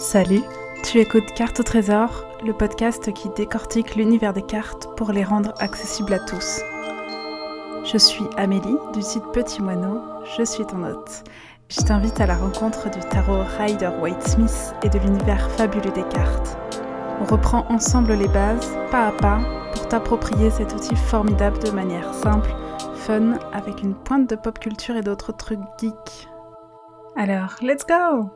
Salut, tu écoutes Carte au Trésor, le podcast qui décortique l'univers des cartes pour les rendre accessibles à tous. Je suis Amélie du site Petit Moineau, je suis ton hôte. Je t'invite à la rencontre du tarot Rider White Smith et de l'univers fabuleux des cartes. On reprend ensemble les bases, pas à pas, pour t'approprier cet outil formidable de manière simple, fun, avec une pointe de pop culture et d'autres trucs geeks. Alors, let's go